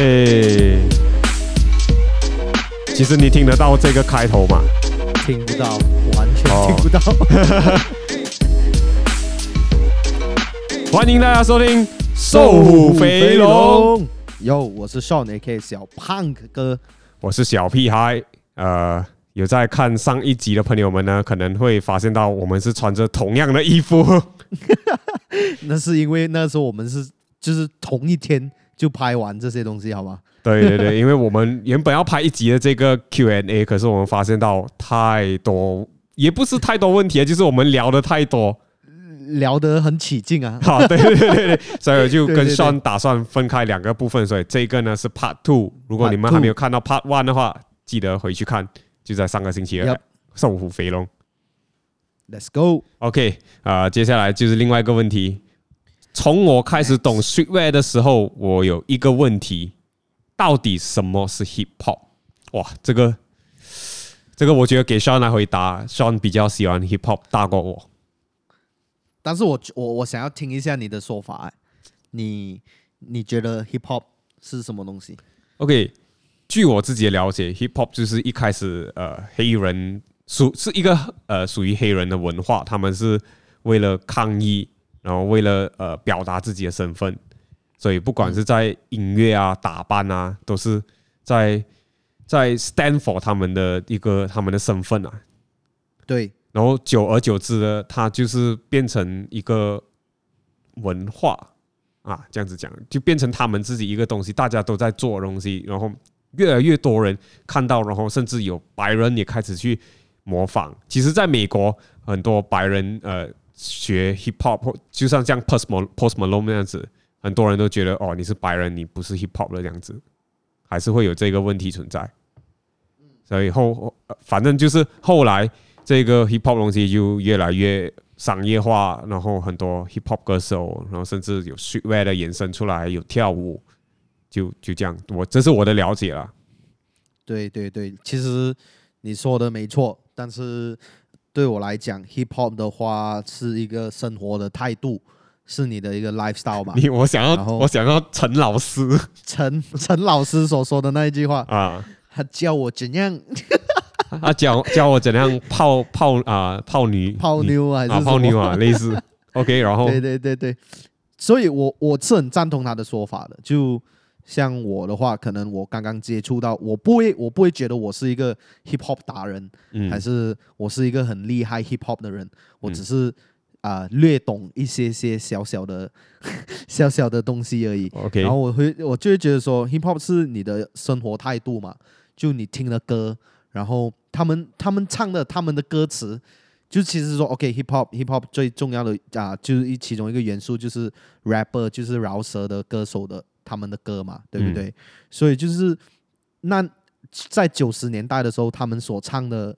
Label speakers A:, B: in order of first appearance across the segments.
A: 哎，其实你听得到这个开头吗？
B: 听不到，完全听不到。Oh.
A: 欢迎大家收听《瘦虎肥龙》。
B: 哟，我是 Sean，A.K. 小胖哥，
A: 我是小屁孩。呃，有在看上一集的朋友们呢，可能会发现到我们是穿着同样的衣服。
B: 那是因为那时候我们是就是同一天。就拍完这些东西，好吗？
A: 对对对，因为我们原本要拍一集的这个 Q&A，可是我们发现到太多，也不是太多问题啊，就是我们聊的太多，
B: 聊得很起劲啊。
A: 好，对对对对，所以我就跟 Sean 打算分开两个部分，所以这个呢是 Part Two。如果你们还没有看到 Part One 的话，记得回去看，就在上个星期二，瘦虎肥龙。
B: Let's go。
A: OK，啊，接下来就是另外一个问题。从我开始懂 streetwear 的时候，我有一个问题：到底什么是 hip hop？哇，这个这个，我觉得给 Sean 来回答，Sean 比较喜欢 hip hop 大过我。
B: 但是我我我想要听一下你的说法，你你觉得 hip hop 是什么东西
A: ？OK，据我自己的了解，hip hop 就是一开始呃黑人属是一个呃属于黑人的文化，他们是为了抗议。然后为了呃表达自己的身份，所以不管是在音乐啊、打扮啊，都是在在 stand for 他们的一个他们的身份啊。
B: 对。
A: 然后久而久之呢，它就是变成一个文化啊，这样子讲，就变成他们自己一个东西，大家都在做东西，然后越来越多人看到，然后甚至有白人也开始去模仿。其实，在美国很多白人呃。学 hip hop 就像像 Post Malone 那样子，很多人都觉得哦，你是白人，你不是 hip hop 的这样子，还是会有这个问题存在。所以后反正就是后来这个 hip hop 东西就越来越商业化，然后很多 hip hop 歌手，然后甚至有 streetwear 的延伸出来，有跳舞，就就这样。我这是我的了解了。
B: 对对对，其实你说的没错，但是。对我来讲，hip hop 的话是一个生活的态度，是你的一个 lifestyle 吧。
A: 你我想要，我想要陈老师，
B: 陈陈老师所说的那一句话啊，他教我怎样，
A: 他教教我怎样泡泡啊泡女
B: 泡妞还是
A: 啊泡妞啊类似。OK，然后
B: 对对对对，所以我我是很赞同他的说法的，就。像我的话，可能我刚刚接触到，我不会，我不会觉得我是一个 hip hop 达人，嗯，还是我是一个很厉害 hip hop 的人，我只是啊、呃、略懂一些些小小的 小小的东西而已。
A: OK，
B: 然后我会，我就会觉得说，hip hop 是你的生活态度嘛，就你听的歌，然后他们他们唱的他们的歌词，就其实说，OK，hip hop hip hop 最重要的啊，就是一其中一个元素就是 rapper，就是饶舌的歌手的。他们的歌嘛，对不对？嗯、所以就是那在九十年代的时候，他们所唱的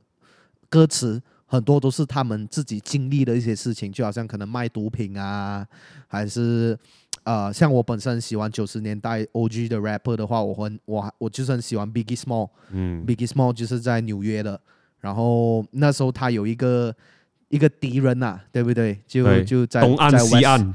B: 歌词很多都是他们自己经历的一些事情，就好像可能卖毒品啊，还是呃，像我本身喜欢九十年代 OG 的 rapper 的话，我很我我就是很喜欢 Biggie Small，嗯，Biggie Small 就是在纽约的，然后那时候他有一个一个敌人呐、啊，对不对？就对就在
A: 东岸西岸。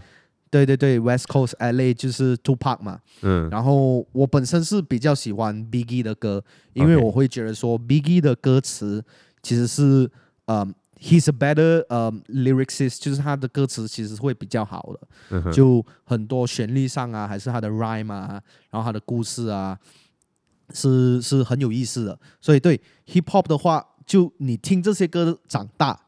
B: 对对对，West Coast LA 就是 Two Pack 嘛，嗯，然后我本身是比较喜欢 Biggie 的歌，因为我会觉得说 Biggie 的歌词其实是，呃，He's a better 呃 lyricist，就是他的歌词其实会比较好的，嗯，就很多旋律上啊，还是他的 rhyme 啊，然后他的故事啊，是是很有意思的，所以对 Hip Hop 的话，就你听这些歌长大，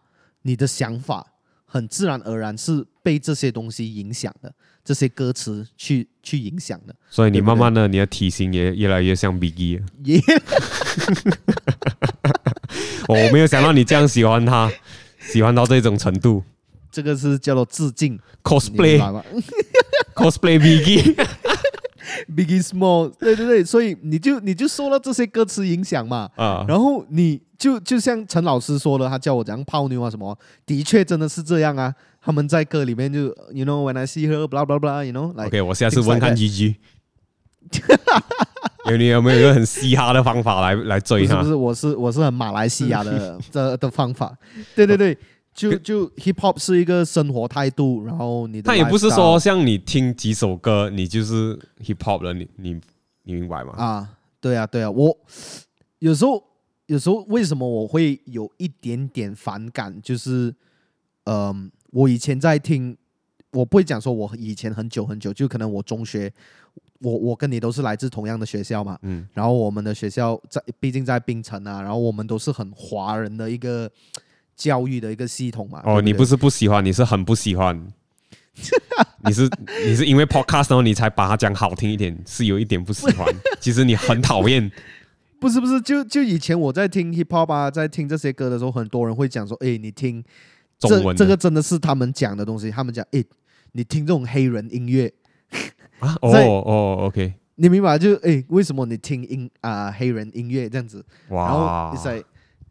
B: 你的想法。很自然而然是被这些东西影响的，这些歌词去去影响的。
A: 所以你慢慢的，你的体型也越来越像 Biggie。我没有想到你这样喜欢他，喜欢到这种程度。
B: 这个是叫做致敬
A: cosplay，cosplay Biggie。
B: Biggie Small，对对对，所以你就你就受到这些歌词影响嘛，啊，然后你就就像陈老师说的，他教我怎样泡妞啊什么，的确真的是这样啊。他们在歌里面就，you know when I see her，blah blah blah，you know，like。OK，
A: 我下次问看 GG。有你有没有一个很嘻哈的方法来来追他？
B: 不是不是，我是我是很马来西亚的 这的方法。对对对，就就 hip hop 是一个生活态度，然后你的
A: 他也不是说像你听几首歌，你就是 hip hop 了，你你你明白吗？
B: 啊，对啊，对啊，我有时候有时候为什么我会有一点点反感，就是嗯、呃，我以前在听，我不会讲说我以前很久很久，就可能我中学。我我跟你都是来自同样的学校嘛，嗯，然后我们的学校在，毕竟在槟城啊，然后我们都是很华人的一个教育的一个系统嘛。哦，
A: 对对，你不是不喜欢，你是很不喜欢，你是你是因为 podcast 然后你才把它讲好听一点，是有一点不喜欢。其实你很讨厌，
B: 不是不是，就就以前我在听 hip hop 啊，在听这些歌的时候，很多人会讲说，哎，你听这中文，这个真的是他们讲的东西，他们讲，哎，你听这种黑人音乐。
A: 啊 哦哦，OK，
B: 你明白就诶、欸，为什么你听音啊、呃、黑人音乐这样子？哇！然后在，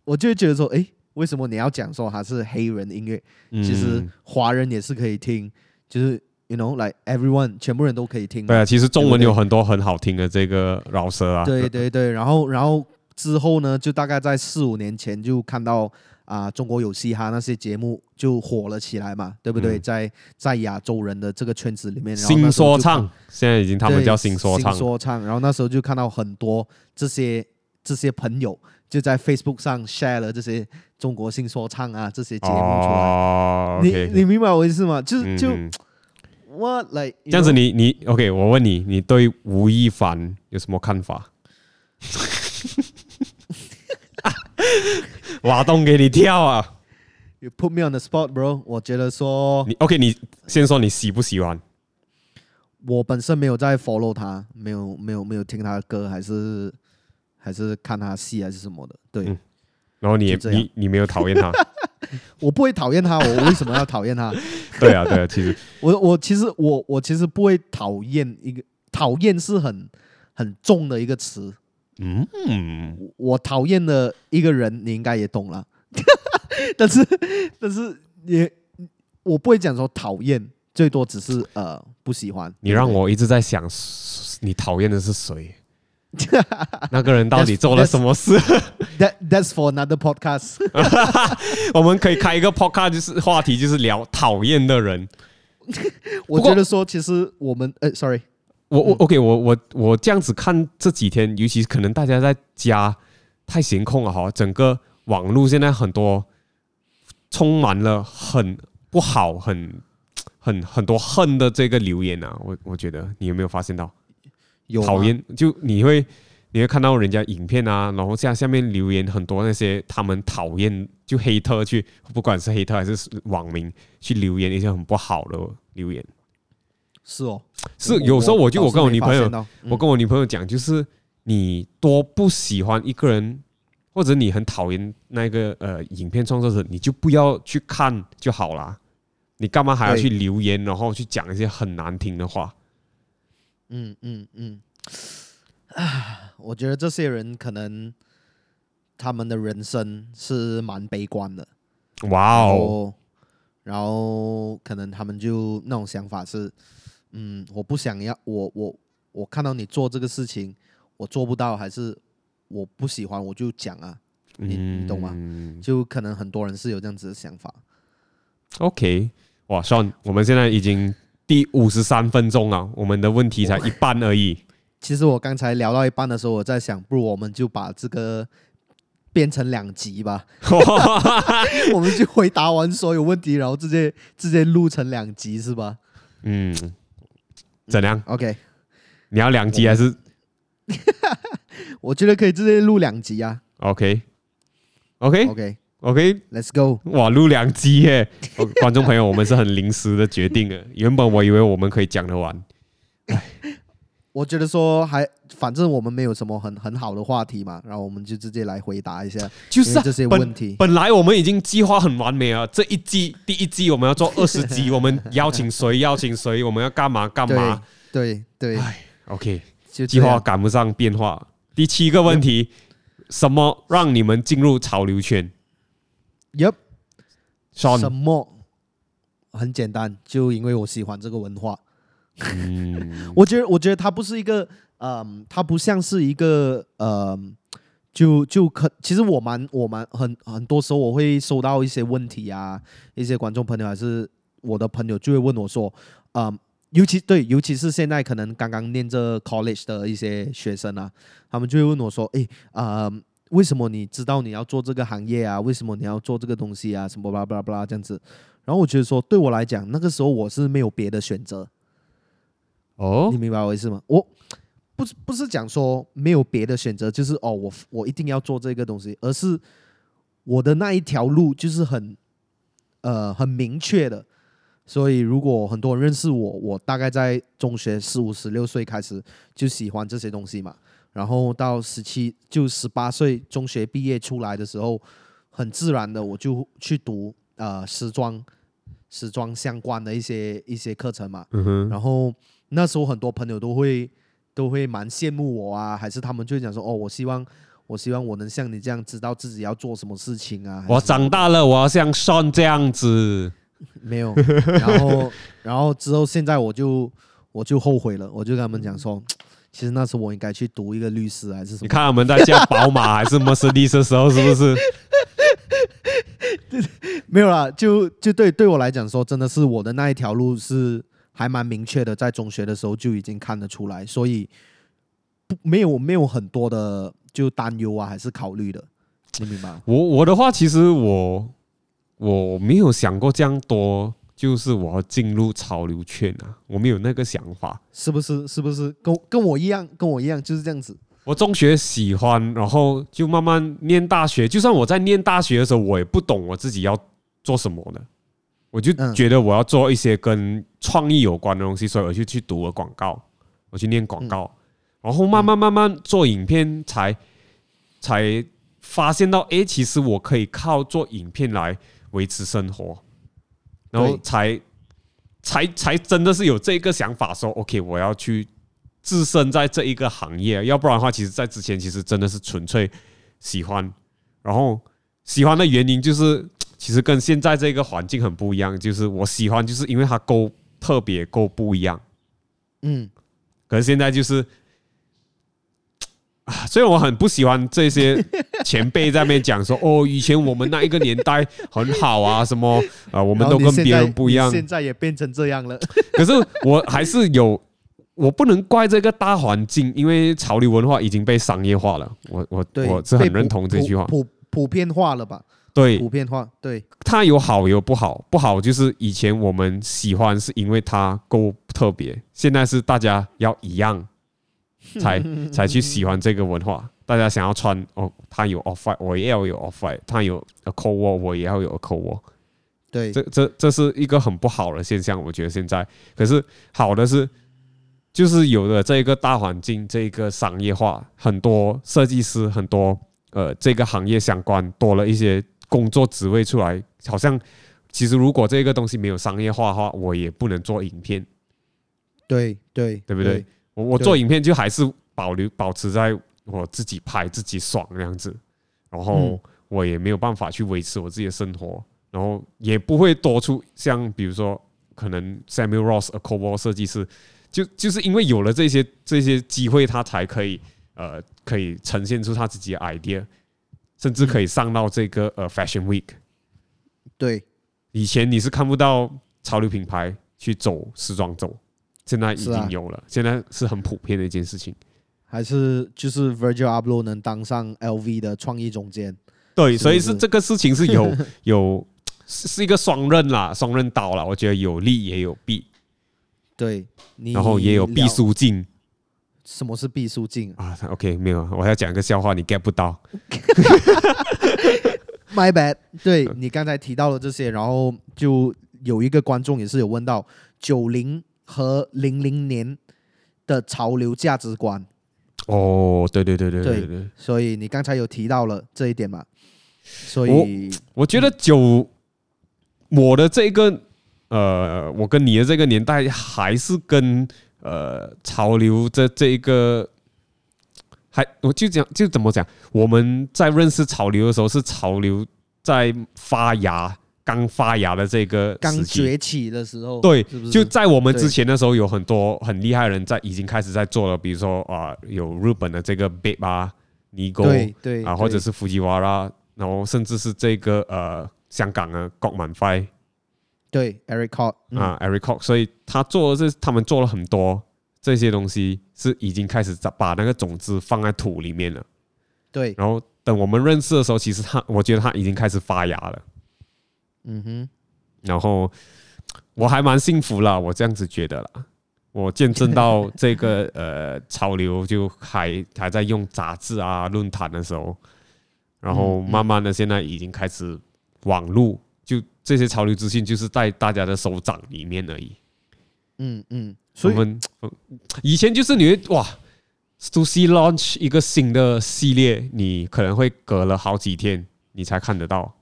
B: 我就会觉得说，诶、欸，为什么你要讲说它是黑人音乐？嗯、其实华人也是可以听，就是 you know like everyone 全部人都可以听。
A: 对啊，其实中文有很多很好听的这个饶舌啊。
B: 对对对，然后然后之后呢，就大概在四五年前就看到。啊，中国有嘻哈那些节目就火了起来嘛，对不对？嗯、在在亚洲人的这个圈子里面，
A: 新说唱现在已经他们叫新说唱，
B: 新说唱。然后那时候就看到很多这些这些朋友就在 Facebook 上 share 了这些中国新说唱啊这些节目出来。哦、你 okay 你明白我意思吗？就是就我来、嗯、like,
A: 这样子你，你你 OK？我问你，你对吴亦凡有什么看法？挖洞给你跳啊
B: ！You put me on the spot, bro。我觉得说
A: 你 OK，你先说你喜不喜欢？
B: 我本身没有在 follow 他，没有没有没有听他的歌，还是还是看他戏还是什么的。对，嗯、
A: 然后你也你你没有讨厌他？
B: 我不会讨厌他，我为什么要讨厌他？
A: 对啊对啊，其实
B: 我我其实我我其实不会讨厌一个讨厌是很很重的一个词。嗯，我讨厌的一个人，你应该也懂了。但是，但是也我不会讲说讨厌，最多只是呃不喜欢。
A: 你让我一直在想，你讨厌的是谁？那个人到底做了什么事
B: that,？That that's for another podcast。
A: 我们可以开一个 podcast，就是话题，就是聊讨厌的人。
B: 我觉得说，其实我们呃，sorry。
A: 我我 OK，我我我这样子看这几天，尤其是可能大家在家太闲空了哈，整个网络现在很多充满了很不好、很很很多恨的这个留言啊，我我觉得你有没有发现到？有讨厌，就你会你会看到人家影片啊，然后下下面留言很多那些他们讨厌就黑特去，不管是黑特还是网民去留言一些很不好的留言。
B: 是哦，
A: 是有时候我就我跟我女朋友，我跟我女朋友讲，就是你多不喜欢一个人，或者你很讨厌那个呃影片创作者，你就不要去看就好了。你干嘛还要去留言，然后去讲一些很难听的话？
B: 嗯嗯嗯，啊，我觉得这些人可能他们的人生是蛮悲观的。
A: 哇哦，
B: 然后可能他们就那种想法是。嗯，我不想要，我我我看到你做这个事情，我做不到，还是我不喜欢，我就讲啊，你你懂吗？就可能很多人是有这样子的想法。
A: OK，哇，算，我们现在已经第五十三分钟啊，我们的问题才一半而已。
B: 其实我刚才聊到一半的时候，我在想，不如我们就把这个变成两集吧，我们就回答完所有问题，然后直接直接录成两集，是吧？
A: 嗯。怎样
B: ？OK，
A: 你要两集还是？
B: 我觉得可以直接录两集啊。
A: OK，OK，OK，OK，Let's
B: go。
A: 哇，录两集耶！观众朋友，我们是很临时的决定的。原本我以为我们可以讲得完。
B: 我觉得说还，反正我们没有什么很很好的话题嘛，然后我们就直接来回答一下，
A: 就是
B: 这些问题。
A: 本来我们已经计划很完美啊，这一季第一季我们要做二十集，我们邀请谁邀请谁，我们要干嘛干嘛？
B: 对对。哎
A: ，OK，计划赶不上变化。第七个问题，什么让你们进入潮流圈
B: ？Yep，什么？很简单，就因为我喜欢这个文化。嗯，我觉得，我觉得它不是一个，嗯，它不像是一个，嗯，就就可，其实我蛮我蛮很很多时候我会收到一些问题啊，一些观众朋友还是我的朋友就会问我说，嗯，尤其对，尤其是现在可能刚刚念着 college 的一些学生啊，他们就会问我说，诶，啊、嗯，为什么你知道你要做这个行业啊？为什么你要做这个东西啊？什么巴拉巴拉巴拉这样子。然后我觉得说，对我来讲，那个时候我是没有别的选择。
A: 哦，
B: 你明白我意思吗？我不是不是讲说没有别的选择，就是哦，我我一定要做这个东西，而是我的那一条路就是很呃很明确的。所以如果很多人认识我，我大概在中学十五十六岁开始就喜欢这些东西嘛，然后到十七就十八岁中学毕业出来的时候，很自然的我就去读呃时装时装相关的一些一些课程嘛，嗯，然后。那时候很多朋友都会都会蛮羡慕我啊，还是他们就会讲说哦，我希望我希望我能像你这样知道自己要做什么事情啊。
A: 我长大了，我要像 Sean 这样子。
B: 没有，然后 然后之后现在我就我就后悔了，我就跟他们讲说，其实那时候我应该去读一个律师还是什么。
A: 你看我们在驾宝马还是 Mercedes 的时候，是不是？
B: 没有啦，就就对对我来讲说，真的是我的那一条路是。还蛮明确的，在中学的时候就已经看得出来，所以不没有没有很多的就担忧啊，还是考虑的，你明白？
A: 我我的话，其实我我没有想过这样多，就是我要进入潮流圈啊，我没有那个想法，
B: 是不是？是不是跟跟我一样？跟我一样就是这样子。
A: 我中学喜欢，然后就慢慢念大学。就算我在念大学的时候，我也不懂我自己要做什么的。我就觉得我要做一些跟创意有关的东西，所以我就去读了广告，我去念广告，然后慢慢慢慢做影片，才才发现到，哎，其实我可以靠做影片来维持生活，然后才才才真的是有这个想法，说 OK，我要去置身在这一个行业，要不然的话，其实在之前其实真的是纯粹喜欢，然后喜欢的原因就是。其实跟现在这个环境很不一样，就是我喜欢，就是因为它够特别，够不一样。嗯，可是现在就是啊，所以我很不喜欢这些前辈在那边讲说，哦，以前我们那一个年代很好啊，什么啊，我们都跟别人不一样。
B: 现在也变成这样了。
A: 可是我还是有，我不能怪这个大环境，因为潮流文化已经被商业化了。我我我是很认同这句话，
B: 普普，普遍化了吧？
A: 对，
B: 普遍化，对，
A: 它有好有不好，不好就是以前我们喜欢是因为它够特别，现在是大家要一样才 才去喜欢这个文化。大家想要穿哦，他有 Off-White，我也要有 Off-White，它有 A Cold War，我也要有 A Cold War。
B: 对，
A: 这这这是一个很不好的现象，我觉得现在。可是好的是，就是有了这一个大环境，这一个商业化，很多设计师，很多呃这个行业相关多了一些。工作职位出来，好像其实如果这个东西没有商业化的话，我也不能做影片。
B: 对对
A: 对不对？对我我做影片就还是保留保持在我自己拍自己爽那样子，然后我也没有办法去维持我自己的生活，然后也不会多出像比如说可能 Samuel Ross、A War 设计师，就就是因为有了这些这些机会，他才可以呃可以呈现出他自己的 idea。甚至可以上到这个呃 Fashion Week，
B: 对，
A: 以前你是看不到潮流品牌去走时装周，现在已经有了，现在是很普遍的一件事情。
B: 还是就是 Virgil Abloh 能当上 LV 的创意总监？
A: 对，所以是这个事情是有 有是一个双刃啦，双刃刀啦，我觉得有利也有弊。
B: 对，
A: 然后也有毕书尽。
B: 什么是毕书尽
A: 啊？OK，没有，我要讲一个笑话，你 get 不到。
B: My bad。对，你刚才提到了这些，然后就有一个观众也是有问到九零和零零年的潮流价值观。
A: 哦，对对对对对。
B: 所以你刚才有提到了这一点嘛？所以
A: 我，我觉得九我的这个呃，我跟你的这个年代还是跟。呃，潮流这这一个，还我就讲就怎么讲？我们在认识潮流的时候，是潮流在发芽，刚发芽的这个
B: 刚崛起的时候。
A: 对，就在我们之前的时候，有很多很厉害的人在已经开始在做了，比如说啊、呃，有日本的这个 Bape 啊尼哥，
B: 对对
A: 啊，或者是富吉瓦拉，然后甚至是这个呃香港的郭曼辉，
B: 对 Eric Cook
A: 啊 Eric Cook，所以他做的是他们做了很多这些东西，是已经开始把那个种子放在土里面了。
B: 对，
A: 然后等我们认识的时候，其实他我觉得他已经开始发芽了。
B: 嗯哼，
A: 然后我还蛮幸福啦，我这样子觉得啦。我见证到 这个呃潮流，就还还在用杂志啊论坛的时候，然后慢慢的现在已经开始网络，就这些潮流资讯就是在大家的手掌里面而已。
B: 嗯嗯，所以
A: 我们以前就是你会哇，Stussy launch 一个新的系列，你可能会隔了好几天你才看得到。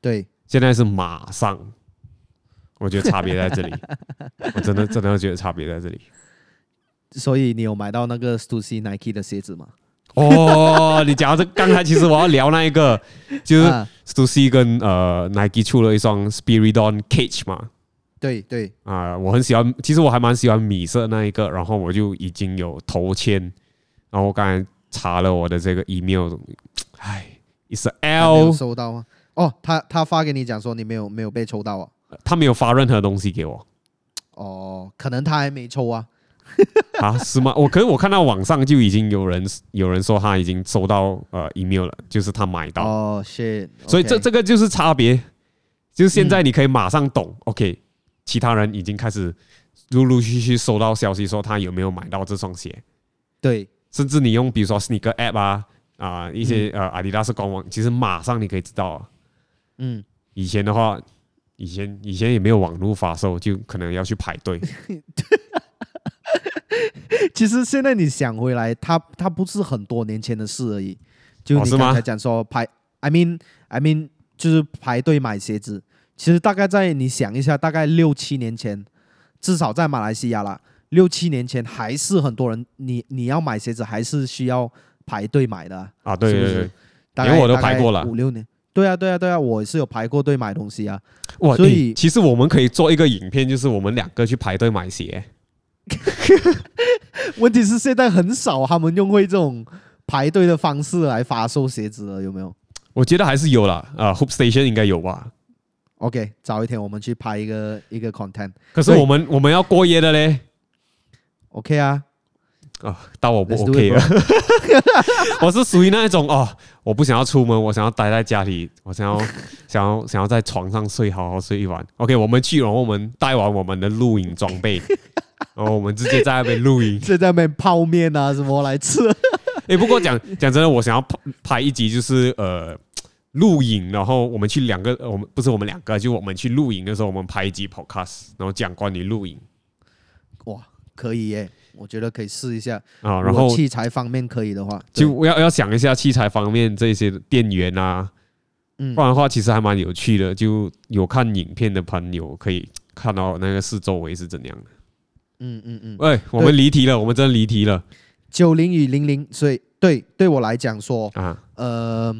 B: 对，
A: 现在是马上。我觉得差别在这里，我真的真的觉得差别在这里。
B: 所以你有买到那个 Stussy Nike 的鞋子吗？
A: 哦，你讲到这，刚才其实我要聊那一个，就是 Stussy 跟呃 Nike 出了一双 Spiridon Cage 嘛。
B: 对对
A: 啊，我很喜欢，其实我还蛮喜欢米色那一个，然后我就已经有头签，然后我刚才查了我的这个 email，哎，it's L，
B: 收到吗？哦，他他发给你讲说你没有没有被抽到啊。
A: 他没有发任何东西给我，
B: 哦，可能他还没抽啊，
A: 啊是吗？我可是我看到网上就已经有人有人说他已经收到呃 email 了，就是他买到。
B: 哦，shit，
A: 所以这这个就是差别，就是现在你可以马上懂，OK，其他人已经开始陆陆续续收到消息说他有没有买到这双鞋，
B: 对，
A: 甚至你用比如说 sneaker app 啊啊一些呃阿迪达斯官网，其实马上你可以知道，嗯，以前的话。以前以前也没有网络发售，就可能要去排队。
B: 其实现在你想回来，它它不是很多年前的事而已。就你刚才讲说排，I mean I mean 就是排队买鞋子。其实大概在你想一下，大概六七年前，至少在马来西亚啦，六七年前还是很多人，你你要买鞋子还是需要排队买的
A: 啊？对对对，
B: 因为
A: 我都排过了
B: 五六年。对啊，对啊，对啊，我是有排过队买东西啊。
A: 哇，
B: 所以
A: 其实我们可以做一个影片，就是我们两个去排队买鞋。
B: 问题是现在很少他们用会这种排队的方式来发售鞋子了，有没有？
A: 我觉得还是有啦。啊，Hoop Station 应该有吧
B: ？OK，早一天我们去拍一个一个 content。
A: 可是我们我们要过夜的嘞。
B: OK 啊。
A: 啊，到我不 OK 了。我是属于那一种哦，我不想要出门，我想要待在家里，我想要想要想要在床上睡，好好睡一晚。OK，我们去，然后我们带完我们的录影装备，然后我们直接在那边录影，
B: 在那边泡面啊什么来吃。
A: 哎，不过讲讲真的，我想要拍拍一集，就是呃录影，然后我们去两个，我们不是我们两个，就我们去录影的时候，我们拍一集 podcast，然后讲关于录影。
B: 哇，可以耶。我觉得可以试一下
A: 啊，然后
B: 器材方面可以的话，
A: 就要要想一下器材方面这些电源啊，嗯，不然的话其实还蛮有趣的。就有看影片的朋友可以看到那个四周围是怎样的。
B: 嗯嗯嗯。
A: 喂，我们离题了，我们真的离题了。
B: 九零与零零，所以对对我来讲说啊，呃，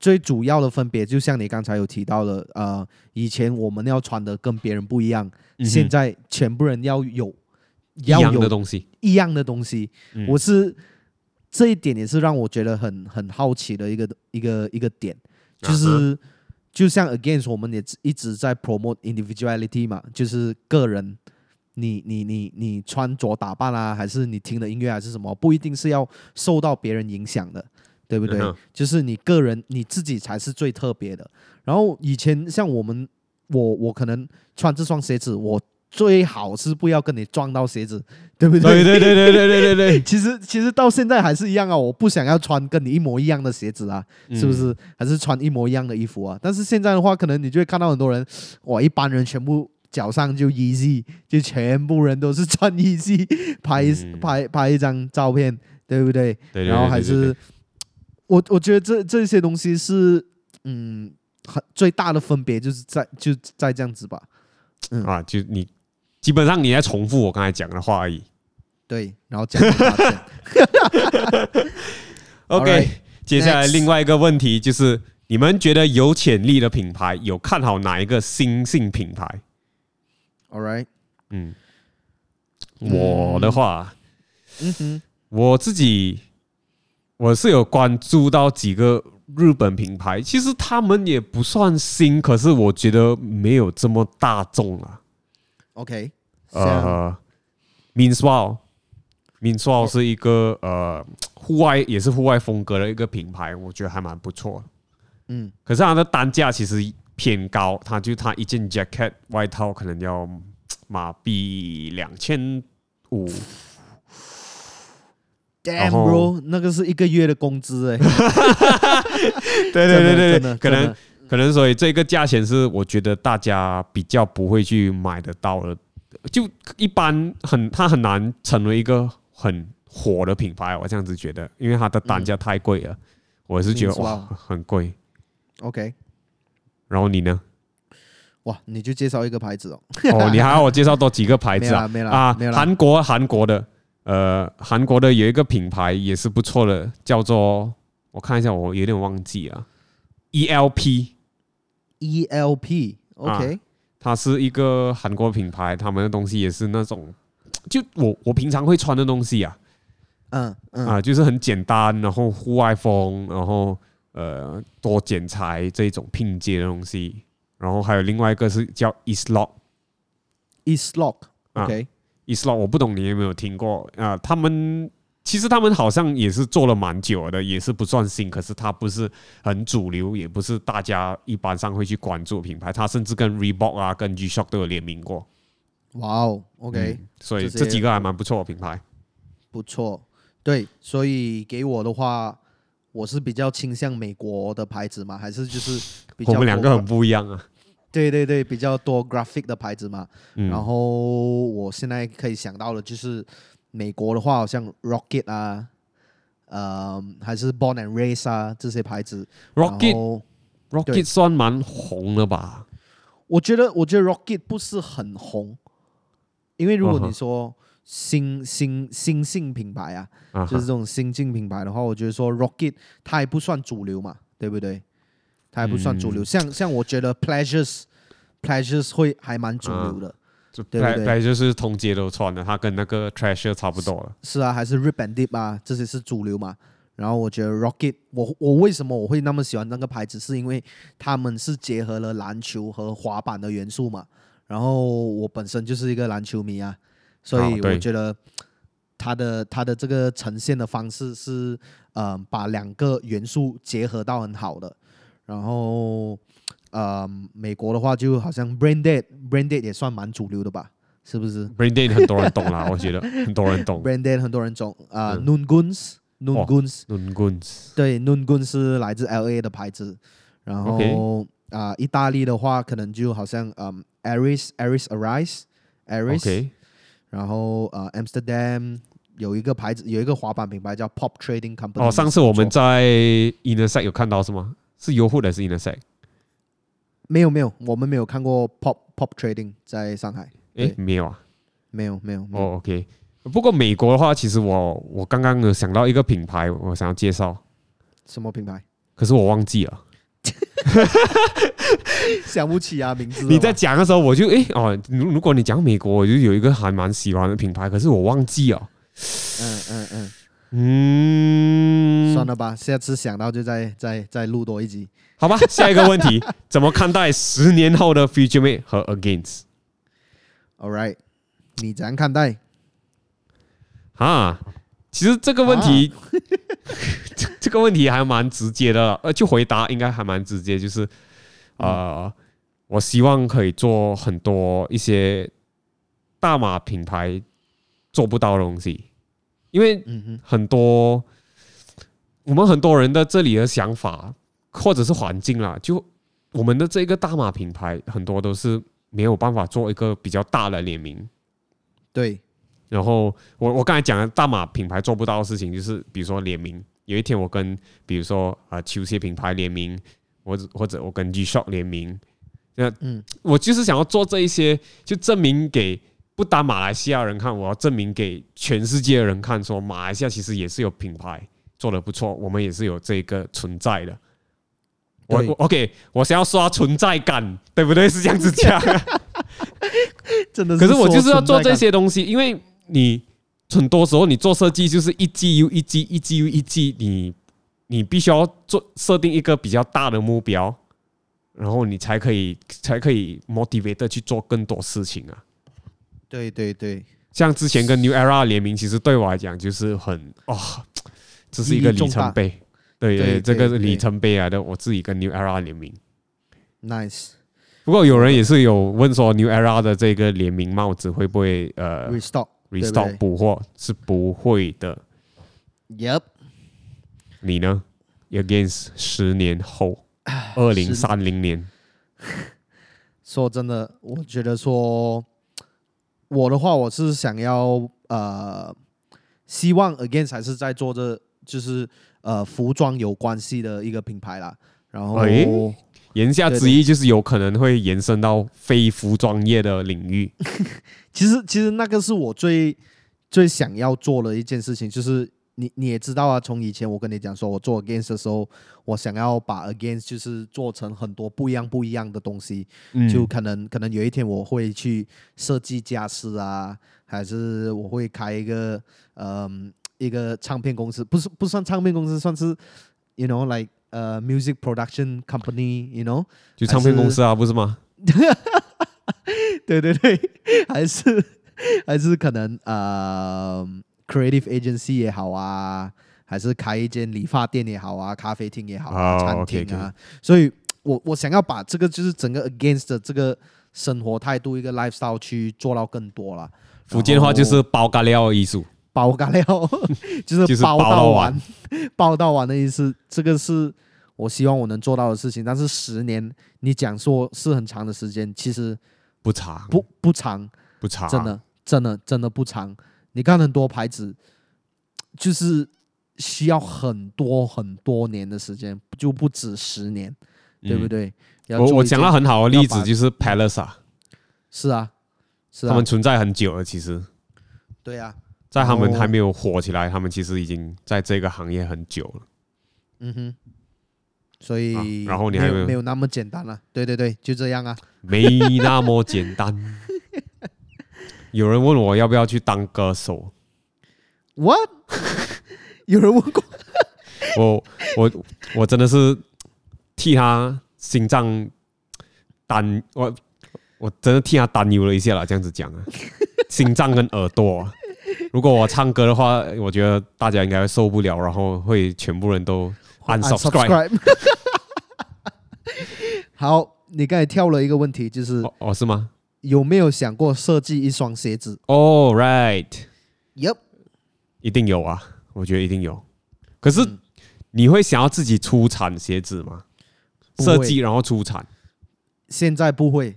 B: 最主要的分别就像你刚才有提到的，呃，以前我们要穿的跟别人不一样，现在全部人要有。
A: 一样的东西，
B: 一样的东西，嗯、我是这一点也是让我觉得很很好奇的一个一个一个点，就是、uh. 就像 against 我们也一直在 promote individuality 嘛，就是个人，你你你你穿着打扮啊，还是你听的音乐还是什么，不一定是要受到别人影响的，对不对？Uh. 就是你个人你自己才是最特别的。然后以前像我们，我我可能穿这双鞋子，我。最好是不要跟你撞到鞋子，对不对？
A: 对对对对对对对对。
B: 其实其实到现在还是一样啊，我不想要穿跟你一模一样的鞋子啊，是不是？还是穿一模一样的衣服啊？但是现在的话，可能你就会看到很多人，哇，一般人全部脚上就 Yeezy，就全部人都是穿 Yeezy 拍拍拍一张照片，对不对？然后还是我我觉得这这些东西是嗯，很最大的分别就是在就在这样子吧，
A: 嗯啊，就你。基本上你在重复我刚才讲的话而已。
B: 对，然后讲。
A: OK，right, 接下来另外一个问题就是，你们觉得有潜力的品牌，有看好哪一个新兴品牌
B: ？All right，
A: 嗯，我的话，嗯哼，我自己我是有关注到几个日本品牌，其实他们也不算新，可是我觉得没有这么大众啊。
B: OK，
A: 呃，Minswell，Minswell 是一个呃户外也是户外风格的一个品牌，我觉得还蛮不错。
B: 嗯，
A: 可是它的单价其实偏高，它就它一件 jacket 外套可能要马币两千五。
B: Damn bro，那个是一个月的工资 哎。
A: 对对对对，可能可能所以这个价钱是我觉得大家比较不会去买得到的，就一般很它很难成为一个很火的品牌，我这样子觉得，因为它的单价太贵了，嗯、我是觉得哇很贵。
B: OK，
A: 然后你呢？
B: 哇，你就介绍一个牌子哦。
A: 哦，你还要我介绍多几个牌子啊？
B: 没了
A: 啊，韩国韩国的，呃，韩国的有一个品牌也是不错的，叫做我看一下，我有点忘记啊。ELP，ELP，OK，、
B: ELP, okay
A: 啊、它是一个韩国品牌，他们的东西也是那种，就我我平常会穿的东西啊，
B: 嗯嗯
A: 啊，就是很简单，然后户外风，然后。呃，多剪裁这种拼接的东西，然后还有另外一个是叫 Eastlock，Eastlock，OK，Eastlock，我不懂你有没有听过啊、呃？他们其实他们好像也是做了蛮久的，也是不算新，可是它不是很主流，也不是大家一般上会去关注的品牌。它甚至跟 Reebok 啊、跟 G-Shock 都有联名过。
B: 哇哦，OK，
A: 所以这几个还蛮不错的品牌。
B: 不错，对，所以给我的话。我是比较倾向美国的牌子嘛，还是就是比较
A: 我们两个很不一样啊。
B: 对对对，比较多 graphic 的牌子嘛。嗯、然后我现在可以想到的，就是美国的话，好像 Rocket 啊，呃，还是 Born and Race 啊这些牌子。
A: Rocket Rocket 算蛮红的吧？
B: 我觉得，我觉得 Rocket 不是很红，因为如果你说。Uh-huh. 新新新兴品牌啊，uh -huh. 就是这种新进品牌的话，我觉得说 Rocket 它还不算主流嘛，对不对？它还不算主流。嗯、像像我觉得 Pleasures Pleasures 会还蛮主流的，
A: 就、uh, 对不对？Pleasures 是通街都穿的，它跟那个 Treasure 差不多了。
B: 是啊，还是 Rip and Dip 啊，这些是主流嘛。然后我觉得 Rocket，我我为什么我会那么喜欢那个牌子，是因为他们是结合了篮球和滑板的元素嘛。然后我本身就是一个篮球迷啊。所以我觉得它的它的这个呈现的方式是，呃，把两个元素结合到很好的。然后，呃，美国的话就好像 Branded，Branded 也算蛮主流的吧？是不是
A: ？Branded 很多人懂啦，我觉得很多人懂。
B: Branded 很多人懂啊、呃嗯、，Noon Goons，Noon Goons，Noon
A: Goons，
B: 对，Noon Goons 是来自 LA 的牌子。然后啊、意大利的话可能就好像嗯 Aris，Aris Arise，Aris。Okay. 然后呃，Amsterdam 有一个牌子，有一个滑板品牌叫 Pop Trading Company。
A: 哦，上次我们在 Intersect 有看到是吗？是优户还是 Intersect？
B: 没有没有，我们没有看过 Pop Pop Trading 在上海。
A: 诶，没有啊？
B: 没有没有。
A: 哦，OK。不过美国的话，其实我我刚刚有想到一个品牌，我想要介绍。
B: 什么品牌？
A: 可是我忘记了。
B: 想不起啊，名字。
A: 你在讲的时候，我就诶哦，如如果你讲美国，我就有一个还蛮喜欢的品牌，可是我忘记了。
B: 嗯嗯嗯
A: 嗯，
B: 算了吧，下次想到就再再再录多一集，
A: 好吧？下一个问题，怎么看待十年后的 Future Mate 和 Against？All
B: right，你怎样看待？
A: 啊，其实这个问题。这个问题还蛮直接的，呃，就回答应该还蛮直接，就是，呃，我希望可以做很多一些大码品牌做不到的东西，因为很多我们很多人的这里的想法或者是环境啦，就我们的这个大码品牌很多都是没有办法做一个比较大的联名，
B: 对。
A: 然后我我刚才讲的大码品牌做不到的事情，就是比如说联名。有一天我跟比如说啊球鞋品牌联名，或者或者我跟 G-Shock 联名，那嗯，我就是想要做这一些，就证明给不单马来西亚人看，我要证明给全世界的人看，说马来西亚其实也是有品牌做的不错，我们也是有这个存在的。我我 OK，我想要刷存在感，对不对？是这样子讲，
B: 真的。
A: 可是我就是要做这些东西，因为你。很多时候你做设计就是一季又一季，一季又一季，你你必须要做设定一个比较大的目标，然后你才可以才可以 motivate 去做更多事情啊。
B: 对对对，
A: 像之前跟 New Era 联名，其实对我来讲就是很哦，这是一个里程碑。对对，这个是里程碑来的，我自己跟 New Era 联名
B: ，nice。
A: 不过有人也是有问说，New Era 的这个联名帽子会不会呃
B: restock
A: restock 补货？是不会的。
B: Yep。
A: 你呢？Against 十年后，二零三零年。
B: 说真的，我觉得说，我的话，我是想要呃，希望 Against 还是在做这，就是。呃，服装有关系的一个品牌啦，然后
A: 言下之意就是有可能会延伸到非服装业的领域。
B: 其实，其实那个是我最最想要做的一件事情，就是你你也知道啊，从以前我跟你讲说，我做 Against 的时候，我想要把 Against 就是做成很多不一样不一样的东西，嗯、就可能可能有一天我会去设计家私啊，还是我会开一个嗯。一个唱片公司，不是不算唱片公司，算是，you know，like 呃、uh,，music production company，you know，
A: 就唱片公司啊，是不是吗？
B: 对对对，还是还是可能呃、uh,，creative agency 也好啊，还是开一间理发店也好啊，咖啡厅也好啊，oh, 餐厅啊.所以我我想要把这个就是整个 against 的这个生活态度一个 lifestyle 去做到更多了。
A: 福建话就是包干料艺术。
B: 包干料 就是包到完，包到完的意思。这个是我希望我能做到的事情。但是十年，你讲说是很长的时间，其实
A: 不长，
B: 不不长，
A: 不长，
B: 真的真的真的不长。你看很多牌子，就是需要很多很多年的时间，就不止十年，对不对？
A: 我我讲到很好的例子，就是 Palace，
B: 是啊，是啊，
A: 他们存在很久了，其实，
B: 对啊。
A: 在他们还没有火起来，他们其实已经在这个行业很久了。
B: 嗯哼，所以、
A: 啊、然后你还没有
B: 没有那么简单了、啊。对对对，就这样啊，
A: 没那么简单。有人问我要不要去当歌手
B: ？What？有人问过
A: 我，我我真的是替他心脏担，我我真的替他担忧了一下了。这样子讲啊，心脏跟耳朵、啊。如果我唱歌的话，我觉得大家应该会受不了，然后会全部人都 unsubscribe。
B: 好，你刚才跳了一个问题，就是
A: 哦，哦，是吗？
B: 有没有想过设计一双鞋子
A: ？？All right，Yep，
B: 一
A: 定有啊，我觉得一定有。可是你会想要自己出产鞋子吗？设计然后出产？
B: 现在不会。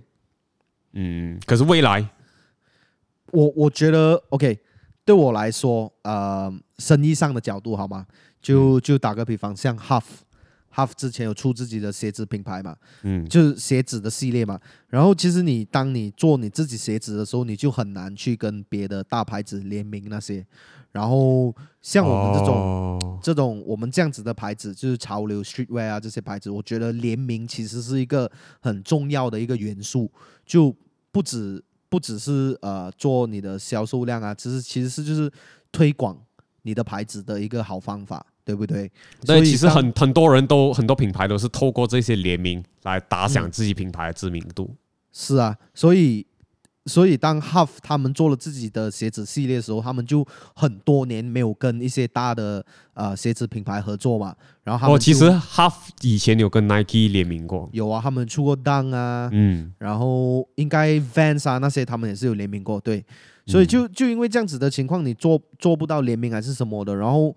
A: 嗯，可是未来，
B: 我我觉得 OK。对我来说，呃，生意上的角度好吗？就就打个比方，像 Half，Half 之前有出自己的鞋子品牌嘛，嗯，就是鞋子的系列嘛。然后其实你当你做你自己鞋子的时候，你就很难去跟别的大牌子联名那些。然后像我们这种、哦、这种我们这样子的牌子，就是潮流 Streetwear 啊这些牌子，我觉得联名其实是一个很重要的一个元素，就不止。不只是呃做你的销售量啊，其实其实是就是推广你的牌子的一个好方法，对不对？
A: 对，其实很很多人都很多品牌都是透过这些联名来打响自己品牌的知名度。
B: 嗯、是啊，所以。所以，当 Half 他们做了自己的鞋子系列的时候，他们就很多年没有跟一些大的呃鞋子品牌合作嘛。然后他们，哦，
A: 其实 Half 以前有跟 Nike 联名过，
B: 有啊，他们出过 Dunk 啊，嗯，然后应该 Vans 啊那些他们也是有联名过，对。所以就就因为这样子的情况，你做做不到联名还是什么的。然后，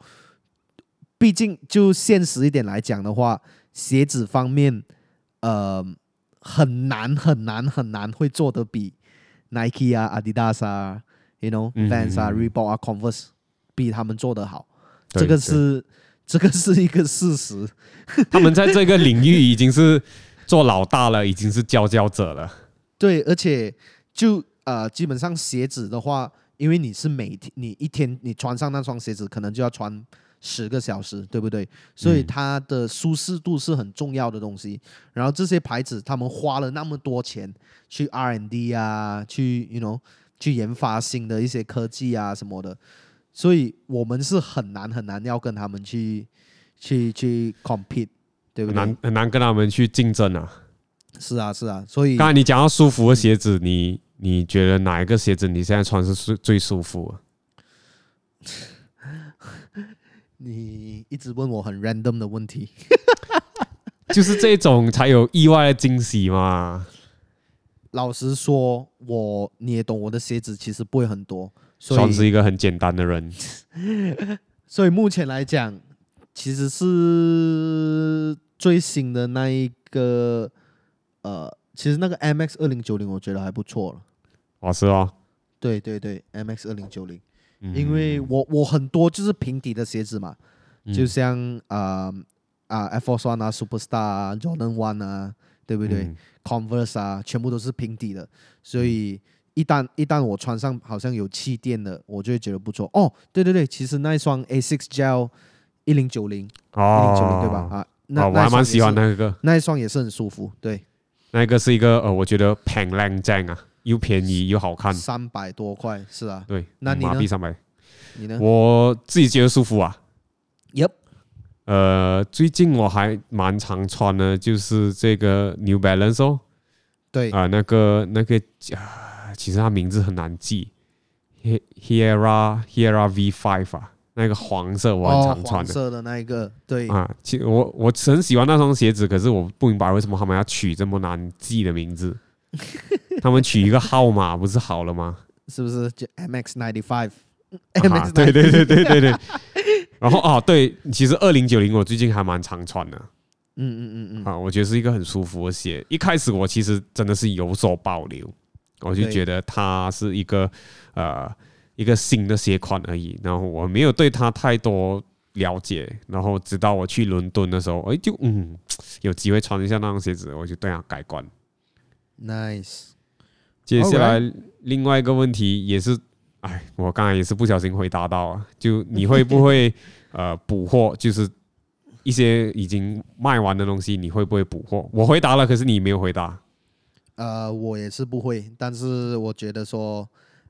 B: 毕竟就现实一点来讲的话，鞋子方面，呃，很难很难很难会做得比。Nike 啊，Adidas 啊，you know，Vans 啊，Reebok 啊，Converse 比他们做得好，这个是这个是一个事实。
A: 他们在这个领域已经是做老大了，已经是佼佼者了。
B: 对，而且就呃，基本上鞋子的话，因为你是每天你一天你穿上那双鞋子，可能就要穿。十个小时，对不对？所以它的舒适度是很重要的东西。然后这些牌子，他们花了那么多钱去 R&D 啊，去 you know，去研发新的一些科技啊什么的，所以我们是很难很难要跟他们去去去 compete，对不对？
A: 很难很难跟他们去竞争啊。
B: 是啊是啊，所以
A: 刚才你讲到舒服的鞋子，你你觉得哪一个鞋子你现在穿是最最舒服？
B: 你一直问我很 random 的问题，
A: 就是这种才有意外的惊喜嘛。
B: 老实说，我你也懂，我的鞋子其实不会很多，
A: 算是一个很简单的人。
B: 所以目前来讲，其实是最新的那一个，呃，其实那个 MX 二零九零我觉得还不错了。
A: 哦，是哦。
B: 对对对，MX 二零九零。因为我我很多就是平底的鞋子嘛，嗯、就像啊啊 Air Force One 啊，Superstar 啊，Jordan One 啊，对不对、嗯、？Converse 啊，全部都是平底的，所以一旦一旦我穿上好像有气垫的，我就会觉得不错。哦，对对对，其实那一双 Asics Gel 一零九零，一零九零对吧？啊，那、哦、
A: 我还蛮喜欢那个，
B: 那一双也是很舒服，对。
A: 那个是一个呃，我觉得 pan 靓正啊。又便宜又好看，
B: 三百多块是啊，
A: 对，
B: 那你呢？
A: 马币三百，
B: 你呢？
A: 我自己觉得舒服啊。
B: Yep，
A: 呃，最近我还蛮常穿的，就是这个 New Balance 哦。
B: 对
A: 啊，那个那个啊，其实它名字很难记，Hiera Hiera V Five 啊，那个黄色我很常穿的，黄
B: 色的那一个，对
A: 啊，其实我我很喜欢那双鞋子，可是我不明白为什么他们要取这么难记的名字。他们取一个号码不是好了吗？
B: 是不是就 MX ninety five？
A: 对对对对对对。然后啊，对，其实二零九零我最近还蛮常穿的。
B: 嗯嗯嗯嗯。啊，
A: 我觉得是一个很舒服的鞋。一开始我其实真的是有所保留，我就觉得它是一个呃一个新的鞋款而已。然后我没有对它太多了解。然后直到我去伦敦的时候，哎，就嗯有机会穿一下那双鞋子，我就对它改观。
B: Nice。
A: 接下来另外一个问题也是，哎，我刚才也是不小心回答到啊，就你会不会 呃补货？就是一些已经卖完的东西，你会不会补货？我回答了，可是你没有回答。
B: 呃，我也是不会，但是我觉得说，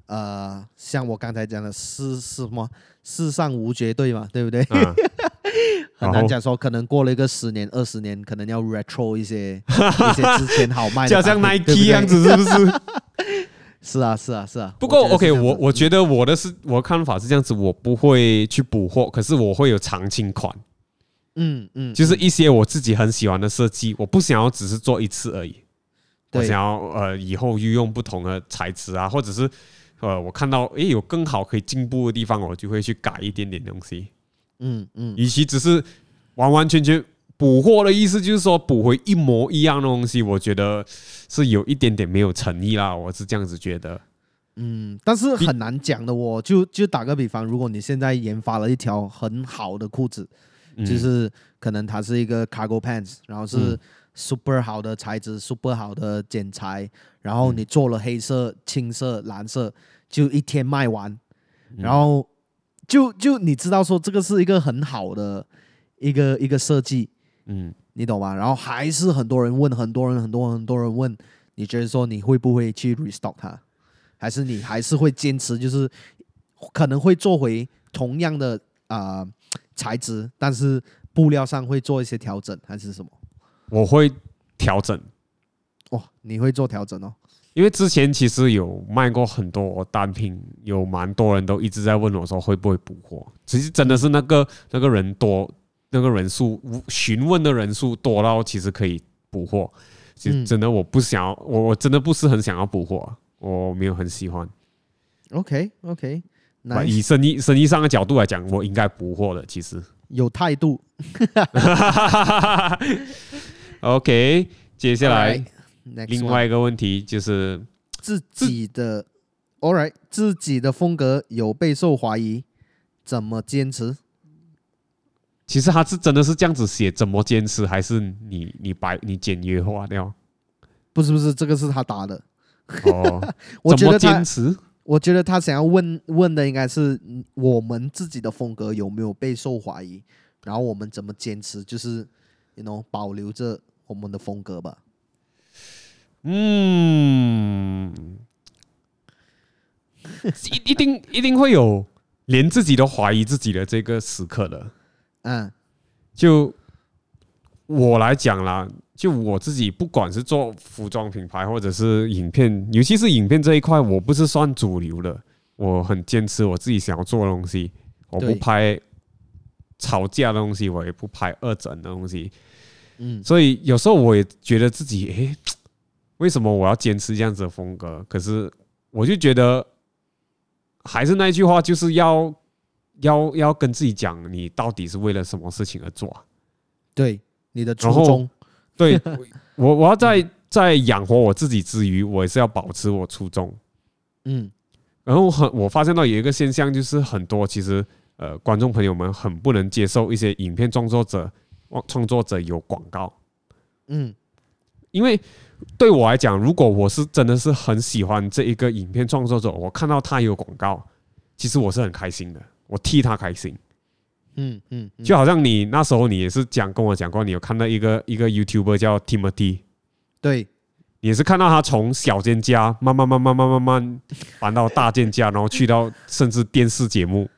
B: 呃，像我刚才讲的，世是什么？世上无绝对嘛，对不对？嗯 很难讲说，可能过了一个十年、二十年，可能要 retro 一些 一些之前好卖的，
A: 就像 Nike 样子，是不是？
B: 是啊，是啊，是啊。
A: 不过 OK，我我觉得我的是我的看法是这样子，我不会去补货，可是我会有常青款。
B: 嗯嗯，
A: 就是一些我自己很喜欢的设计，我不想要只是做一次而已，我想要呃以后运用不同的材质啊，或者是呃我看到诶有更好可以进步的地方，我就会去改一点点东西。
B: 嗯嗯，
A: 与其只是完完全全补货的意思，就是说补回一模一样的东西，我觉得是有一点点没有诚意啦。我是这样子觉得。
B: 嗯，但是很难讲的。我就就打个比方，如果你现在研发了一条很好的裤子，就是可能它是一个 cargo pants，然后是 super 好的材质，super 好的剪裁，然后你做了黑色、青色、蓝色，就一天卖完，然后。就就你知道说这个是一个很好的一个一个设计，
A: 嗯，
B: 你懂吗？然后还是很多人问，很多人很多很多人问，你觉得说你会不会去 restock 它，还是你还是会坚持，就是可能会做回同样的啊、呃、材质，但是布料上会做一些调整，还是什么？
A: 我会调整，
B: 哇，你会做调整哦。
A: 因为之前其实有卖过很多单品，有蛮多人都一直在问我说会不会补货。其实真的是那个那个人多，那个人数询问的人数多到其实可以补货。其实真的我不想要，我我真的不是很想要补货，我没有很喜欢。
B: OK OK，那
A: 以生意生意上的角度来讲，我应该补货的。其实
B: 有态度。
A: OK，接下来。另外一个问题就是
B: 自己的，All right，自己的风格有备受怀疑，怎么坚持？
A: 其实他是真的是这样子写，怎么坚持？还是你你白你简约化掉？
B: 不是不是，这个是他打的。
A: 哦，
B: 我觉得
A: 坚持？
B: 我觉得他想要问问的应该是我们自己的风格有没有备受怀疑，然后我们怎么坚持？就是，you know，保留着我们的风格吧。
A: 嗯，一一定一定会有连自己都怀疑自己的这个时刻的。
B: 嗯，
A: 就我来讲啦，就我自己，不管是做服装品牌，或者是影片，尤其是影片这一块，我不是算主流的。我很坚持我自己想要做的东西，我不拍吵架的东西，我也不拍二整的东西。嗯，所以有时候我也觉得自己，诶，为什么我要坚持这样子的风格？可是我就觉得，还是那句话，就是要要要跟自己讲，你到底是为了什么事情而做啊？
B: 对，你的初衷。
A: 对，我我要在在 养活我自己之余，我也是要保持我初衷。嗯，然后很我发现到有一个现象，就是很多其实呃观众朋友们很不能接受一些影片创作者。创作者有广告，嗯，因为对我来讲，如果我是真的是很喜欢这一个影片创作者，我看到他有广告，其实我是很开心的，我替他开心，嗯嗯，就好像你那时候你也是讲跟我讲过，你有看到一个一个 YouTuber 叫 Timothy，
B: 对，
A: 你也是看到他从小间家慢慢慢慢慢慢慢搬到大间家，然后去到甚至电视节目，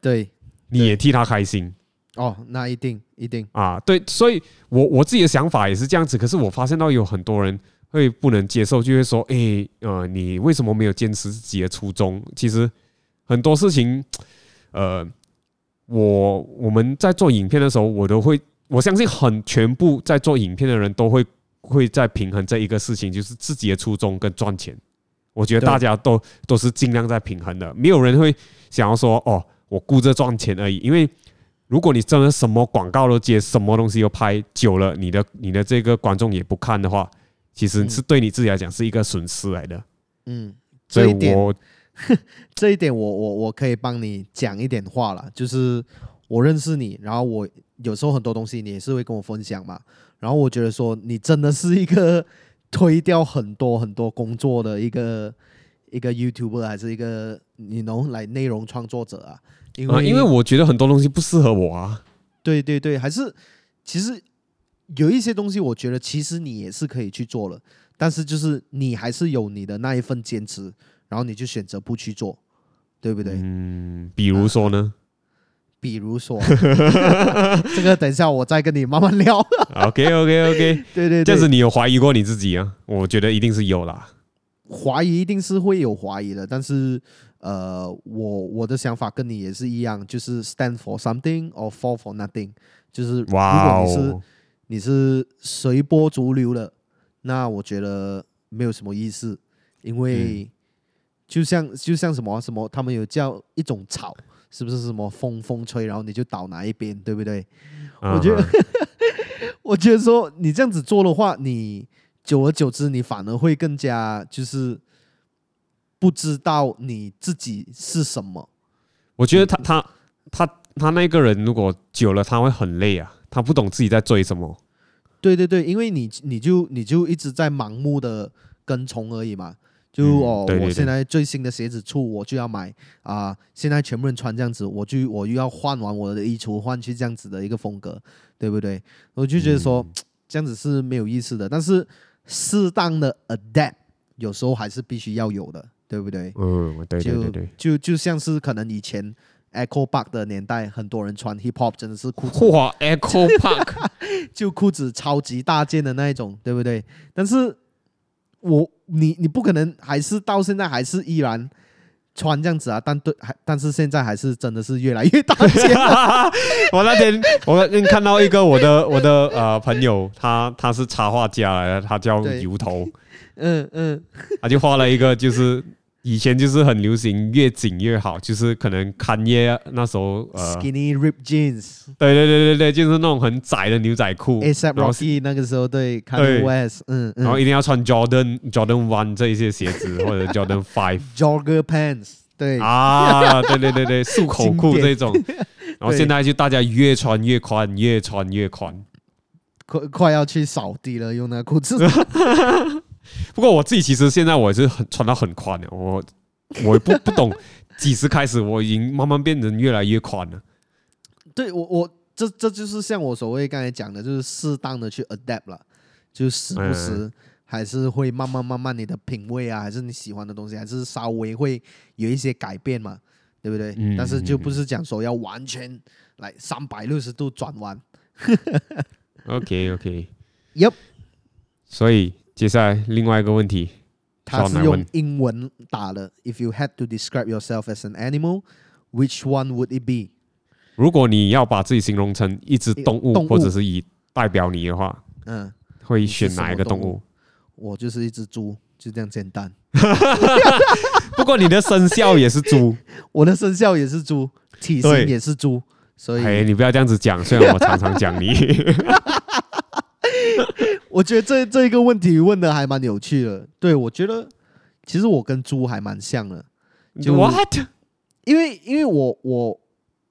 B: 对，
A: 你也替他开心。
B: 哦，那一定一定
A: 啊，对，所以我我自己的想法也是这样子。可是我发现到有很多人会不能接受，就会说：“哎，呃，你为什么没有坚持自己的初衷？”其实很多事情，呃，我我们在做影片的时候，我都会我相信很全部在做影片的人都会会在平衡这一个事情，就是自己的初衷跟赚钱。我觉得大家都都是尽量在平衡的，没有人会想要说：“哦，我顾着赚钱而已。”因为如果你真的什么广告都接，什么东西都拍久了，你的你的这个观众也不看的话，其实是对你自己来讲是一个损失来的。
B: 嗯，这一点，我 这一点我我我可以帮你讲一点话了，就是我认识你，然后我有时候很多东西你也是会跟我分享嘛，然后我觉得说你真的是一个推掉很多很多工作的一个一个 YouTuber，还是一个你能来内容创作者啊。因为，
A: 因为我觉得很多东西不适合我啊。
B: 对对对，还是其实有一些东西，我觉得其实你也是可以去做了，但是就是你还是有你的那一份坚持，然后你就选择不去做，对不对？
A: 嗯，比如说呢？
B: 比如说，这个等一下我再跟你慢慢聊。
A: OK OK OK，
B: 对，对对，
A: 这样子你有怀疑过你自己啊？我觉得一定是有啦。
B: 怀疑一定是会有怀疑的，但是。呃，我我的想法跟你也是一样，就是 stand for something or fall for nothing，就是如果你是你是随波逐流的，那我觉得没有什么意思，因为就像就像什么什么，他们有叫一种草，是不是什么风风吹，然后你就倒哪一边，对不对？我觉得 我觉得说你这样子做的话，你久而久之，你反而会更加就是。不知道你自己是什么，
A: 我觉得他他他他那个人如果久了他会很累啊，他不懂自己在追什么。
B: 对对对，因为你你就你就一直在盲目的跟从而已嘛，就哦，我现在最新的鞋子出我就要买啊，现在全部人穿这样子，我就我又要换完我的衣橱，换去这样子的一个风格，对不对？我就觉得说这样子是没有意思的，但是适当的 adapt 有时候还是必须要有的。对不对？
A: 嗯，对对对对，
B: 就就就像是可能以前 Echo Park 的年代，很多人穿 Hip Hop 真的是裤子，
A: 哇，Echo Park
B: 就裤子超级大件的那一种，对不对？但是我你你不可能还是到现在还是依然穿这样子啊，但对还但是现在还是真的是越来越大件。
A: 我那天我那天看到一个我的我的呃朋友，他他是插画家来的，他叫油头。嗯嗯，他就画了一个，就是以前就是很流行越紧越好，就是可能看耶那时候呃
B: ，skinny rip jeans，
A: 对对对对对，就是那种很窄的牛仔
B: 裤。Rocky 那个时候对，Kanye West，嗯，
A: 然后一定要穿 Jordan Jordan One 这一些鞋子或者 Jordan Five，Jogger
B: Pants，对。
A: 啊，对对对对，束口裤这种，然后现在就大家越穿越宽，越穿越宽，
B: 快快要去扫地了，用那裤子。
A: 不过我自己其实现在我也是很穿到很宽的，我我不 不懂几时开始我已经慢慢变成越来越宽了。
B: 对我我这这就是像我所谓刚才讲的，就是适当的去 adapt 了，就时不时还是会慢慢慢慢你的品味啊，还是你喜欢的东西，还是稍微会有一些改变嘛，对不对？
A: 嗯、
B: 但是就不是讲说要完全来三百六十度转弯。
A: OK OK。
B: Yep。
A: 所以接下来另外一个问题，
B: 他是用英文打了。If you had to describe yourself as an animal, which one would it be？
A: 如果你要把自己形容成一只动物，动物或者是以代表你的话，嗯，会选哪一个动物？
B: 动物我就是一只猪，就这样简单。
A: 不过你的生肖也是猪，
B: 我的生肖也是猪，体型也是猪，所以
A: 哎，你不要这样子讲。虽然我常常讲你。
B: 我觉得这这一个问题问的还蛮有趣的。对，我觉得其实我跟猪还蛮像的。就
A: What？
B: 因为因为我我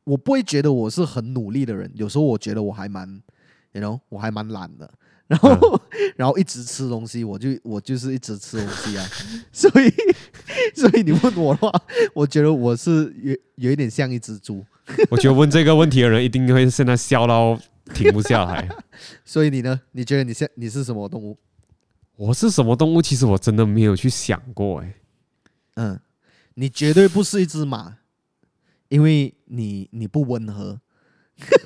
B: 我不会觉得我是很努力的人，有时候我觉得我还蛮，you know，我还蛮懒的。然后、嗯、然后一直吃东西，我就我就是一直吃东西啊。所以所以你问我的话，我觉得我是有有一点像一只猪。
A: 我觉得问这个问题的人一定会现在笑到。停不下来，
B: 所以你呢？你觉得你现你是什么动物？
A: 我是什么动物？其实我真的没有去想过哎。
B: 嗯，你绝对不是一只马，因为你你不温和。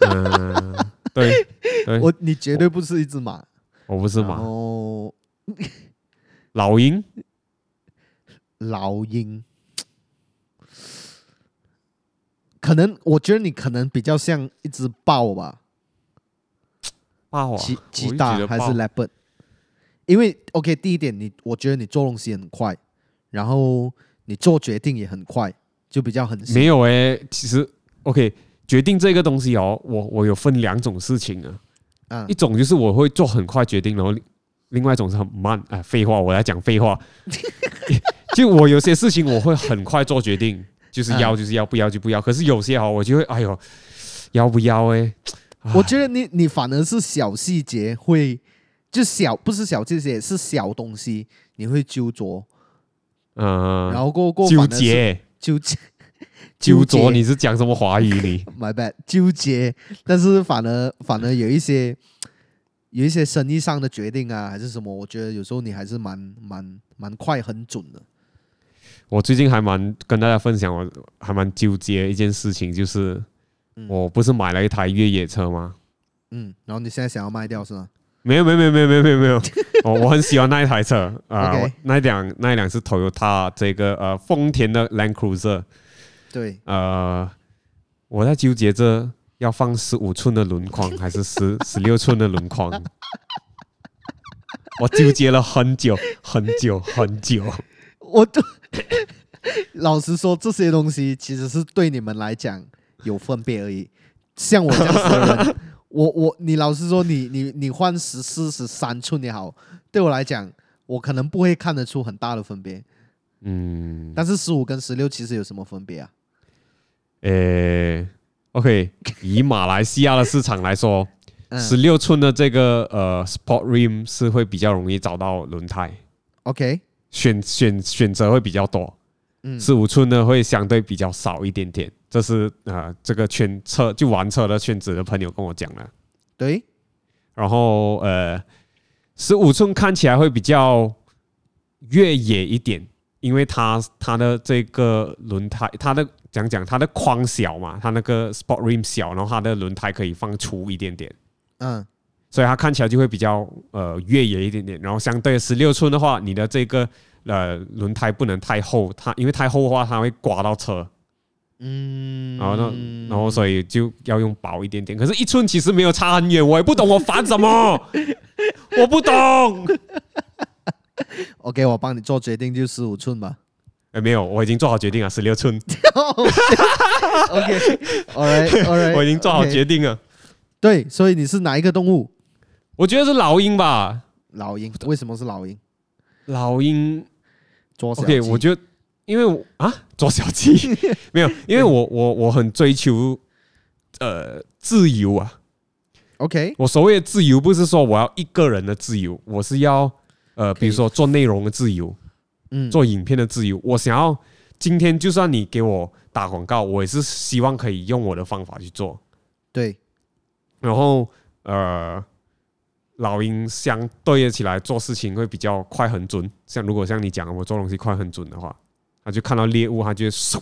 A: 嗯，对，对
B: 我你绝对不是一只马，
A: 我不是马。
B: 哦，
A: 老鹰，
B: 老鹰，可能我觉得你可能比较像一只豹吧。
A: 鸡
B: 鸡大还是 leopard？因为 OK，第一点，你我觉得你做东西很快，然后你做决定也很快，就比较很
A: 没有诶、欸。其实 OK，决定这个东西哦，我我有分两种事情啊。嗯，一种就是我会做很快决定，然后另外一种是很慢。啊，废话，我来讲废话。就我有些事情我会很快做决定，就是要就是要，不要就不要。可是有些哦，我就会哎呦，要不要诶、欸？
B: 我觉得你你反而是小细节会，就小不是小细节是小东西，你会揪着，
A: 嗯，
B: 然后过过
A: 纠结
B: 纠结
A: 纠结，你是讲什么华语？你
B: My bad，纠结，但是反而反而有一些有一些生意上的决定啊，还是什么，我觉得有时候你还是蛮蛮蛮快很准的。
A: 我最近还蛮跟大家分享，我还蛮纠结一件事情，就是。我不是买了一台越野车吗？
B: 嗯，然后你现在想要卖掉是吗？
A: 没有没有没有没有没有没有没有，我 我很喜欢那一台车啊.那一辆那一辆是 Toyota 这个呃丰田的 Land Cruiser。
B: 对，
A: 呃，我在纠结着要放十五寸的轮框还是十 十六寸的轮框，我纠结了很久很久很久。
B: 我都 老实说，这些东西其实是对你们来讲。有分别而已，像我这样子的人，我我你老实说你，你你你换十四十三寸也好，对我来讲，我可能不会看得出很大的分别。嗯，但是十五跟十六其实有什么分别啊？
A: 诶、欸，OK，以马来西亚的市场来说，十六、嗯、寸的这个呃 Sport Rim 是会比较容易找到轮胎。OK，选选选择会比较多。嗯，十五寸呢会相对比较少一点点。这是呃，这个圈车就玩车的圈子的朋友跟我讲了，
B: 对。
A: 然后呃，十五寸看起来会比较越野一点，因为它它的这个轮胎，它的讲讲它的框小嘛，它那个 Sport Rim 小，然后它的轮胎可以放粗一点点，嗯，所以它看起来就会比较呃越野一点点。然后相对十六寸的话，你的这个呃轮胎不能太厚，它因为太厚的话，它会刮到车。嗯，然后呢，然后所以就要用薄一点点。可是，一寸其实没有差很远，我也不懂我烦什么，我不懂。
B: OK，我帮你做决定，就十五寸吧。
A: 哎，没有，我已经做好决定了，十六寸。
B: Right，
A: 我已经做好决定了。
B: 对，所以你是哪一个动物？
A: 我觉得是老鹰吧。
B: 老鹰，为什么是老鹰？
A: 老鹰
B: ，OK，
A: 我觉得。因为我啊，捉小鸡 没有，因为我我我很追求呃自由啊。
B: OK，
A: 我所谓的自由不是说我要一个人的自由，我是要呃，比如说做内容的自由，嗯，做影片的自由。我想要今天就算你给我打广告，我也是希望可以用我的方法去做。
B: 对，
A: 然后呃。老鹰相对起来做事情会比较快很准。像如果像你讲我做东西快很准的话，他就看到猎物，他就嗖，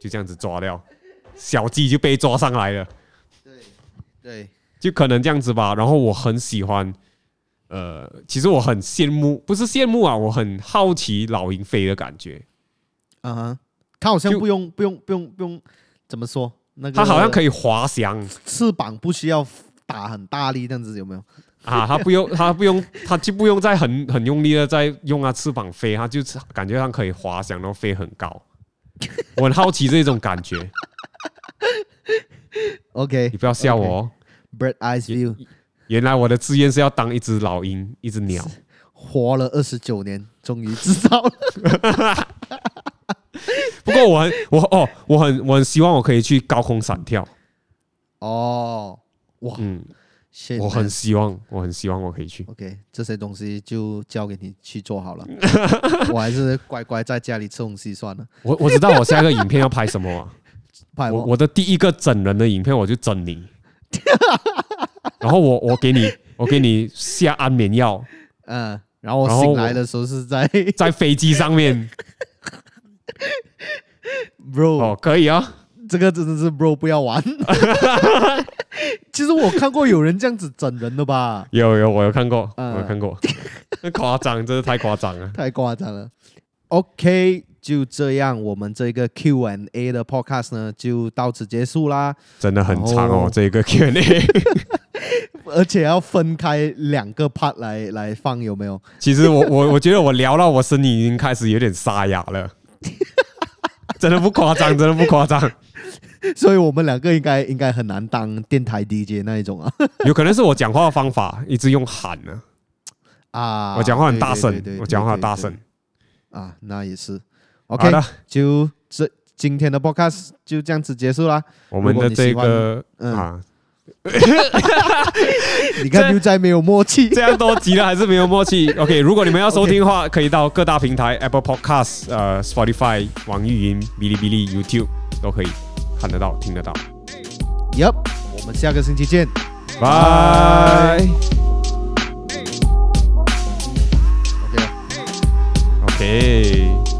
A: 就这样子抓掉，小鸡就被抓上来了。
B: 对对，
A: 就可能这样子吧。然后我很喜欢，呃，其实我很羡慕，不是羡慕啊，我很好奇老鹰飞的感觉。
B: 嗯哼，它好像不用不用不用不用怎么说？那个
A: 它好像可以滑翔，
B: 翅膀不需要打很大力，这样子有没有？
A: 啊，它不用，它不用，它就不用再很很用力的在用它翅膀飞，它就感觉上可以滑翔，然后飞很高。我很好奇这种感觉。
B: OK，
A: 你不要笑我哦。
B: Bird Eyes View，
A: 原来我的志愿是要当一只老鹰，一只鸟。
B: 活了二十九年，终于知道了。
A: 不过我很我哦，我很我很希望我可以去高空闪跳。
B: 哦，哇，
A: 嗯，我很希望，我很希望我可以去。
B: OK，这些东西就交给你去做好了，我还是乖乖在家里吃东西算了。
A: 我我知道我下一个影片要拍什么啊？
B: 拍
A: 我我的第一个整人的影片我就整你，然后我我给你我给你下安眠药，
B: 嗯，然后我醒来的时候是在
A: 在飞机上面。
B: Bro，
A: 哦，可以啊，
B: 这个真的是 Bro 不要玩。其实我看过有人这样子整人的吧？
A: 有有，我有看过，
B: 嗯
A: 我有看过，那夸张，真是太夸张了，
B: 太夸张了。OK，就这样，我们这个 Q&A 的 Podcast 呢，就到此结束啦。
A: 真的很长哦，
B: 后
A: 这个 Q&A，
B: 而且要分开两个 part 来来放，有没有？
A: 其实我我我觉得我聊到我声音已经开始有点沙哑了，真的不夸张，真的不夸张。
B: 所以我们两个应该应该很难当电台 DJ 那一种啊。
A: 有可能是我讲话的方法一直用喊呢，
B: 啊，
A: 我讲话很大
B: 声
A: 我讲话很大
B: 声。啊，那也是。OK，
A: 的，
B: 就这今天的 Podcast 就这样子结束啦。
A: 我们的这个
B: 嗯
A: 啊，
B: 你看牛仔没有默契。
A: 这样多集了还是没有默契。OK，如果你们要收听的话，可以到各大平台 Apple Podcast、呃 Spotify、网易云、哔哩哔哩、YouTube 都可以看得到、听得到。
B: Yep，我们下个星期见，
A: 拜。
B: OK。
A: OK。